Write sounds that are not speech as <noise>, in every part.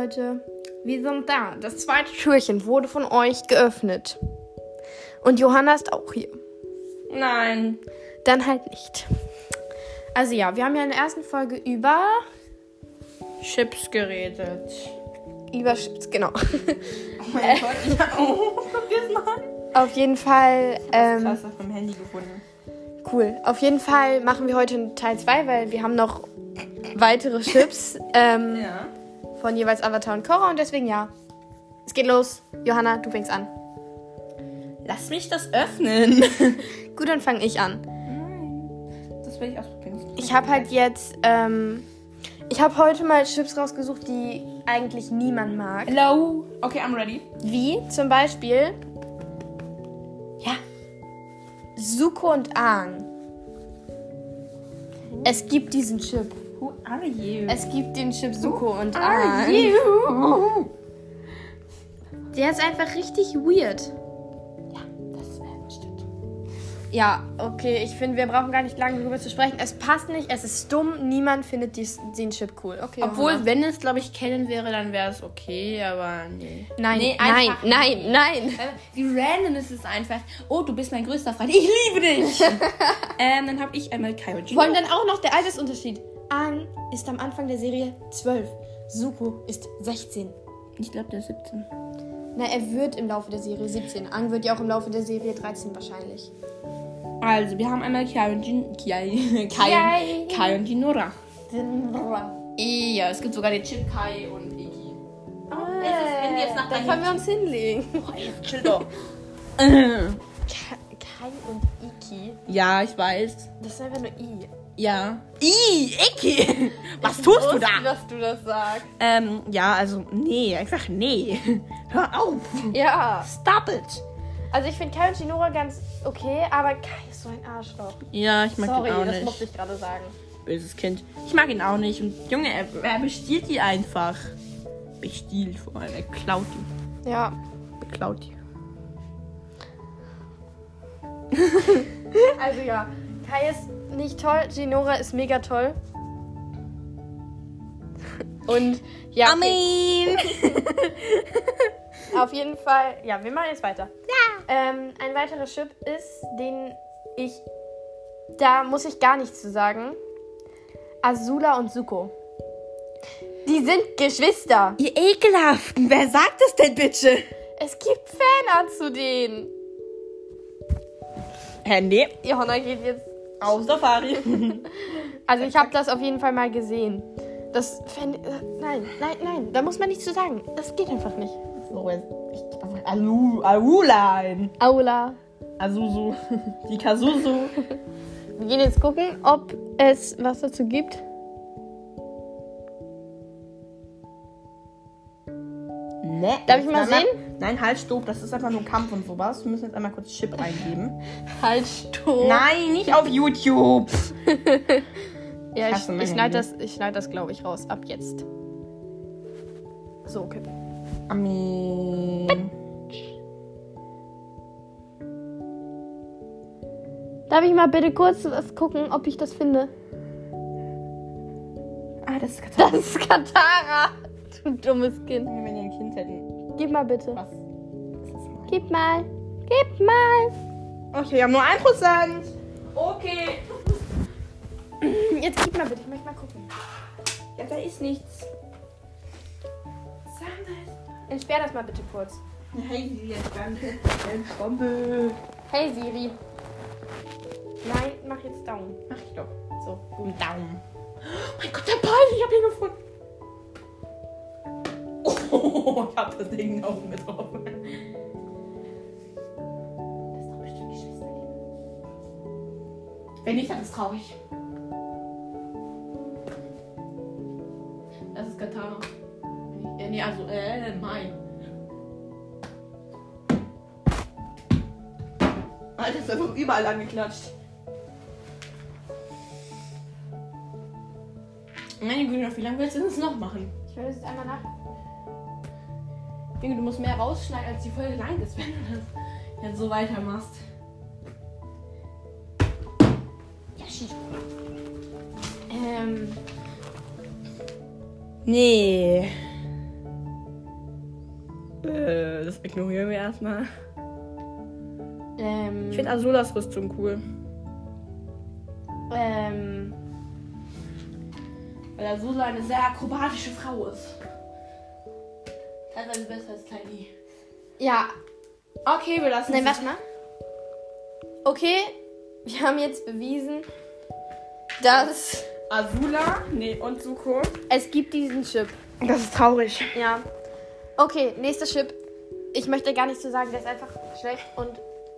Leute, wir sind da. Das zweite Türchen wurde von euch geöffnet. Und Johanna ist auch hier. Nein. Dann halt nicht. Also ja, wir haben ja in der ersten Folge über Chips geredet. über Chips, genau. Oh mein Gott. Ja. Oh, mal. Auf jeden Fall ähm, Krass, auf meinem Handy gefunden. cool. Auf jeden Fall machen wir heute Teil 2, weil wir haben noch weitere Chips ähm, Ja. Von jeweils Avatar und Korra und deswegen ja. Es geht los. Johanna, du fängst an. Lass mich das öffnen. <laughs> Gut, dann fange ich an. Nein. Das will ich ausprobieren. Ich habe halt jetzt, ähm, ich habe heute mal Chips rausgesucht, die eigentlich niemand mag. Hello. Okay, I'm ready. Wie zum Beispiel Ja. Suko und Aang. Es gibt diesen Chip. Who are you? Es gibt den Chip Suko und are Aang. you? Der ist einfach richtig weird. Ja, das äh, stimmt. Ja, okay, ich finde, wir brauchen gar nicht lange darüber zu sprechen. Es passt nicht, es ist dumm, niemand findet dies, den Chip cool. Okay. Obwohl, Johanna. wenn es, glaube ich, Kennen wäre, dann wäre es okay, aber nee. Nein, Nee, nein, einfach- nein, nein. Wie random ist es einfach. Oh, du bist mein größter Freund. Ich liebe dich. <laughs> ähm, dann habe ich einmal Kai und Vor allem dann auch noch der Altersunterschied. Aang ist am Anfang der Serie 12. Suko ist 16. Ich glaube, der ist 17. Na, er wird im Laufe der Serie 17. Aang wird ja auch im Laufe der Serie 13 wahrscheinlich. Also, wir haben einmal Kai und Jin... Kai. <laughs> Kai, Kai. Und Jinora. Ja, es gibt sogar den Chip Kai und Iggy. es ist, wenn die jetzt nach können wir uns hinlegen. <laughs> Oh, jetzt chill doch. Ka- Kai und Iki. ja, ich weiß. Das ist einfach nur I. Ja. I, Iggy. <laughs> Was tust du da? dass du das sagst. Ähm, ja, also, nee, einfach nee. <laughs> Hör auf. Ja. Stop it. Also ich finde Kai und Shinora ganz okay, aber Kai ist so ein Arschloch. Ja, ich mag Sorry, ihn auch das nicht. musste ich gerade sagen. Böses Kind. Ich mag ihn auch nicht. Und Junge, er, er bestiehlt die einfach. Bestiehlt vor allem. Er klaut die. Ja. Beklaut <laughs> die. Also ja, Kai ist nicht toll, Ginora ist mega toll. Und ja, okay, <laughs> auf jeden Fall, ja, wir machen jetzt weiter. Ja. Ähm, ein weiterer Chip ist, den ich, da muss ich gar nichts zu sagen. Azula und Suko. Die sind Geschwister. Ihr Ekelhaften, wer sagt das denn bitte? Es gibt Fanart zu denen. Handy. Johanna geht jetzt. Auf Safari. <laughs> Also ich habe das auf jeden Fall mal gesehen. Das fänd, äh, nein, nein, nein, da muss man nichts zu sagen. Das geht einfach nicht. so, jetzt. Ich Alu, Alula ein. Aula. Azuzu. <laughs> Die Kazuzu. Wir gehen jetzt gucken, ob es was dazu gibt. Ne. Darf ich mal Nein, sehen? Nein, halt, stopp. Das ist einfach nur Kampf und sowas. Wir müssen jetzt einmal kurz Chip eingeben. <laughs> Halt, stopp. Nein, nicht auf YouTube. <laughs> Ja, ich, mein ich schneide das, ich schneid das glaube ich, raus. Ab jetzt. So, okay. Amen. Darf ich mal bitte kurz was gucken, ob ich das finde? Ah, das ist Katar. Das ist Katara. <laughs> Du dummes Kind. Wenn wir ein Kind hätten. Gib mal bitte. Was? Gib mal. Gib mal. Okay, wir haben nur 1%. Okay. Jetzt gib mal bitte. Ich möchte mal gucken. Ja, da ist nichts. Entsperr das mal bitte kurz. Hey, dann. Bombe. Hey Siri. Nein, mach jetzt Daumen. Mach ich doch. So. Daumen. Oh mein Gott, der Ball, ich hab ihn gefunden. Oh, ich hab das Ding in getroffen. Das ist doch bestimmt Geschwister. Wenn nicht, dann ist traurig. Das ist Katana. Ja, nee, also, äh, Mai. Alter, ist einfach überall angeklatscht. Meine Güte, wie lange willst du das noch machen? Ich das jetzt einmal nach. Junge, du musst mehr rausschneiden, als die Folge lang ist, wenn du das jetzt so weitermachst. Ja, schieß. Ähm, Nee. das ignorieren wir erstmal. Ähm, Ich finde Azulas Rüstung cool. ähm, Weil Azula eine sehr akrobatische Frau ist. Teilweise besser als Tiny. ja, Okay, wir lassen nein, warte mal. Okay, wir haben jetzt bewiesen, dass Azula, nee, und Suko. es gibt diesen Chip. Das ist traurig. Ja. Okay, nächster Chip. Ich möchte gar nicht so sagen, der ist einfach schlecht und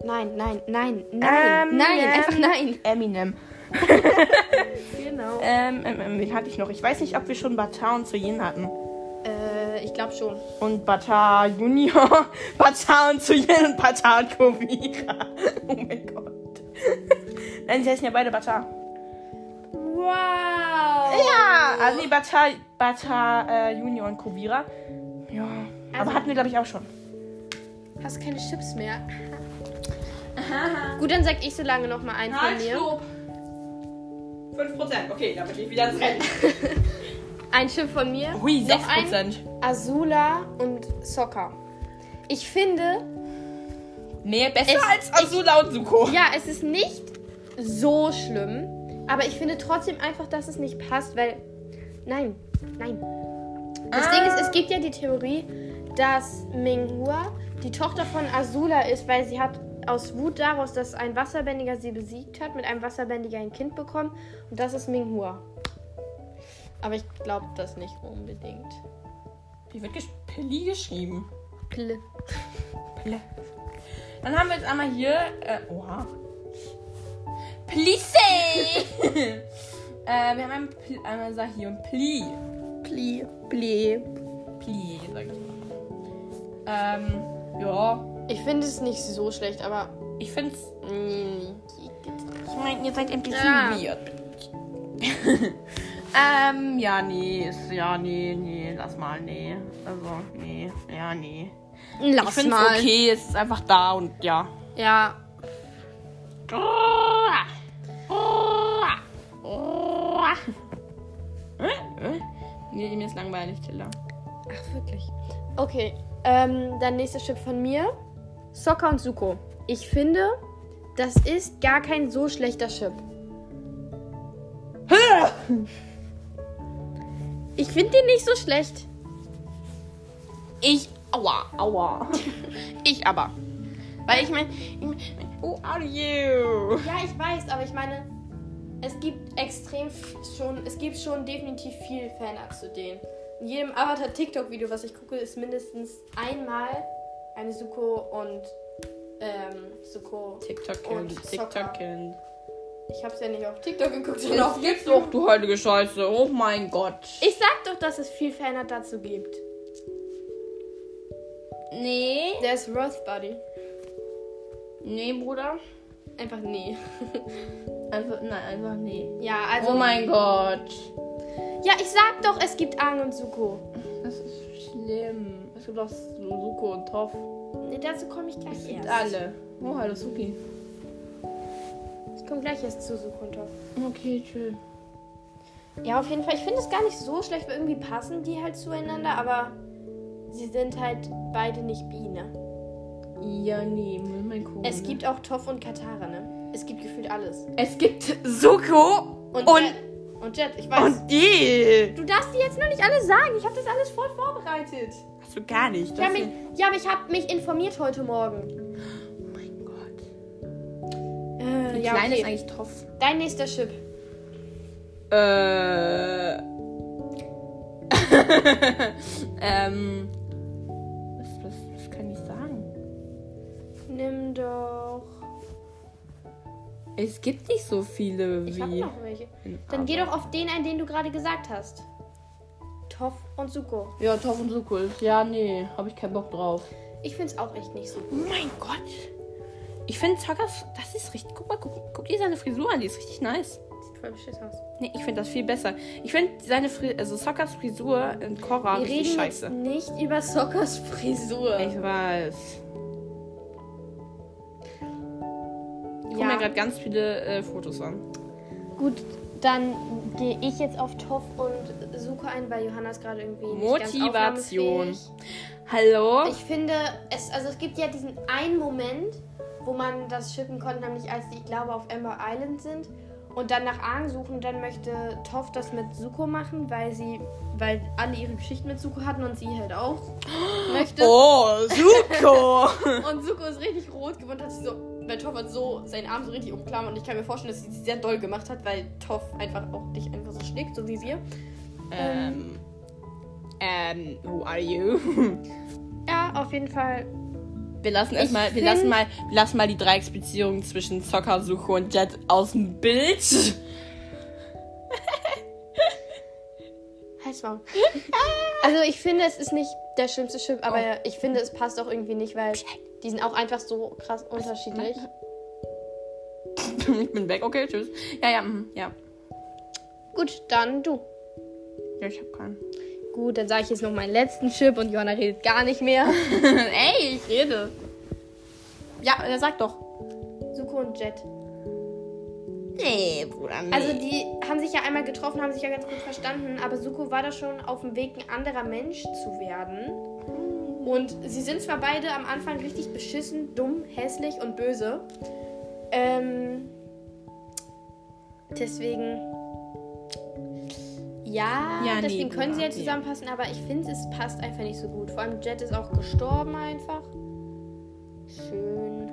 nein, nein, nein, nein, Ähm, nein, ähm. einfach nein. Eminem. <laughs> Genau. Ähm, ähm, ähm, wen hatte ich noch? Ich weiß nicht, ob wir schon Bata und Suyin hatten. Äh, ich glaube schon. Und Bata Junior, <laughs> Bata und Suyin und Bata und Kovira. <laughs> Oh mein Gott. <laughs> Nein, sie heißen ja beide Bata. Wow. Ja, also nee, Bata, Bata äh, Junior und Kovira. Ja, aber Also- hatten wir, glaube ich, auch schon. Hast keine Chips mehr. Gut, dann sag ich so lange noch mal einen von mir. stopp. 5%, okay, damit ich wieder ins Rennen. Ein Chip von mir. Hui, Noch ein 6%. Azula und Soccer. Ich finde, Nee, besser Es- als Azula und Suko. ja, es ist nicht so schlimm, aber ich finde trotzdem einfach, dass es nicht passt, weil nein, nein. Das Ah. Ding ist, es gibt ja die Theorie, dass Minghua die Tochter von Azula ist, weil sie hat aus Wut daraus, dass ein Wasserbändiger sie besiegt hat, mit einem Wasserbändiger ein Kind bekommen und das ist Minghua. Aber ich glaube das nicht unbedingt. Wie wird gesch Pilli geschrieben? Pl. Pille. Dann haben wir jetzt einmal hier. Äh, oha. Plissé! <laughs> äh, wir haben einmal, Pl einmal sag hier und Pli. Pli. Pli. Pli, sag ich mal. Ähm, ja. Ich finde es nicht so schlecht, aber. Ich find's. mm, Ich meine, ihr seid ein bisschen weird. <laughs> ähm, ja, nee, ist, ja, nee, nee, lass mal, nee. Also, nee, ja, nee. ich Lass find's mal. okay, es ist einfach da und ja. Ja. <laughs> Nee, mir ist langweilig, Tilla. Ach, wirklich. Okay. Ähm, dann nächster Chip von mir. Soccer und Suko. Ich finde, das ist gar kein so schlechter Chip. <laughs> Ich finde den nicht so schlecht. Ich, aua, aua. ich aber. Weil ich meine, ich mein, who are you? Ja, ich weiß, aber ich meine, es gibt extrem schon, es gibt schon definitiv viel Fanart zu denen. In jedem Avatar-TikTok-Video, was ich gucke, ist mindestens einmal eine Suko und ähm, Suko. TikTok-Kind. TikTok-Kind. Ich hab's ja nicht auf TikTok geguckt, sondern auf gibt's YouTube. doch, du heilige Scheiße. Oh mein Gott. Ich sag doch, dass es viel Fanart dazu gibt. Nee. Der ist Roth Buddy. Nee, Bruder. Einfach nee. <laughs> Einfach, nein, einfach nee. ja, also. oh mein Gott. Ja, ich sag doch, es gibt Aang und Suko. Das ist schlimm. Es gibt auch Suko und Toff. Nee, dazu komme ich gleich Es gibt erst. alle. Oh, hallo Suki. Ich komme gleich erst zu Suko und Toph. Okay, chill. Ja, auf jeden Fall. Ich finde es gar nicht so schlecht, weil irgendwie passen die halt zueinander, aber sie sind halt beide nicht bi, ne? Ja, nee, mein gucken. Es gibt auch Toff und Katara, ne? Es gibt gefühlt alles. Es gibt Suko Und, und, Jet. Und Jet, ich weiß. und die. du darfst die jetzt noch nicht alle sagen. Ich habe das alles voll vorbereitet. Hast du gar nicht. Ja, Das mich, ja, aber ich habe mich informiert heute Morgen. Wie ja, klein okay. ist eigentlich Toff? Dein nächster Chip. Äh. <laughs> ähm. Was, was, was kann ich sagen? Nimm doch. Es gibt nicht so viele wie. Ich habe noch welche. Dann geh doch auf den ein, den du gerade gesagt hast. Toff und Suko. Ja, Toff und Suko. Ja, nee, habe ich keinen Bock drauf. Ich find's auch echt nicht so Oh mein Gott. Ich finde Zackers, das ist richtig. Guck mal, guck, guck dir seine Frisur an, die ist richtig nice. Sieht voll beschissen aus. Nee, ich finde das viel besser. Ich finde seine Fri also Sockers Frisur in Korra Wir richtig reden scheiße. jetzt nicht über Sockers Frisur. Ich weiß. Ich gucke Ja. mir gerade ganz viele äh, Fotos an. Gut, dann gehe ich jetzt auf Toff und Suko ein, weil Johanna ist gerade irgendwie nicht Motivation. Hallo? Ich finde, es, also es gibt ja diesen einen Moment, wo man das schippen konnte, nämlich als die, ich glaube, auf Ember Island sind und dann nach Aang suchen. Dann möchte Toff das mit Suko machen, weil sie, weil alle ihre Geschichten mit Suko hatten und sie halt auch <gasps> möchte. Oh, Suko! <laughs> Und Suko ist richtig rot geworden, hat sich so, weil Toff hat so seinen Arm so richtig umklammert und ich kann mir vorstellen, dass sie es sehr doll gemacht hat, weil Toff einfach auch dich einfach so schlägt, so wie wir. ähm, ähm, who are you? <laughs> Ja, auf jeden Fall. Wir lassen erstmal, wir lassen mal, wir lassen mal die Dreiecksbeziehung zwischen Zocker, Suko und Jet aus dem Bild. Halt's <laughs> Maul. Also ich finde, es ist nicht der schlimmste Chip, aber ich finde, es passt auch irgendwie nicht, weil die sind auch einfach so krass unterschiedlich. <laughs> ich bin weg, okay, tschüss. Ja, ja, mhm, ja. Gut, dann du. Ja, ich hab keinen. Gut, dann sage ich jetzt noch meinen letzten Chip und Johanna redet gar nicht mehr. <laughs> Ey, ich rede. Ja, er sagt doch. Suko und Jet. Nee, Bruder, nee. Also die haben sich ja einmal getroffen, haben sich ja ganz gut verstanden, aber Suko war da schon auf dem Weg, ein anderer Mensch zu werden. Und sie sind zwar beide am Anfang richtig beschissen, dumm, hässlich und böse. Ähm, deswegen. Ja, Ja, nee, deswegen können sie ja Bruder, nee. zusammenpassen, aber ich finde, es passt einfach nicht so gut. Vor allem Jet ist auch gestorben einfach. Schön.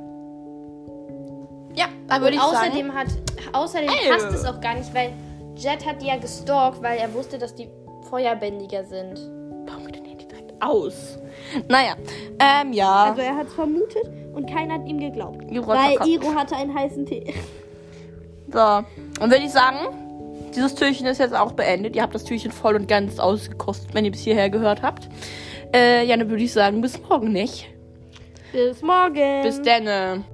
ja, da würde ich außerdem sagen. hat außerdem Ey. passt es auch gar nicht, weil Jet hat die ja gestalkt, weil er wusste, dass die Feuerbändiger sind. Warum geht denn die direkt aus? Naja, ähm, ja. Also er hat es vermutet und keiner hat ihm geglaubt. Iro hat Weil. Iro hatte einen heißen Tee. So, und würde ich sagen, dieses Türchen ist jetzt auch beendet. Ihr habt das Türchen voll und ganz ausgekostet, wenn ihr bis hierher gehört habt. Äh, ja, dann würde ich sagen, bis morgen nicht. Bis morgen. Bis dann.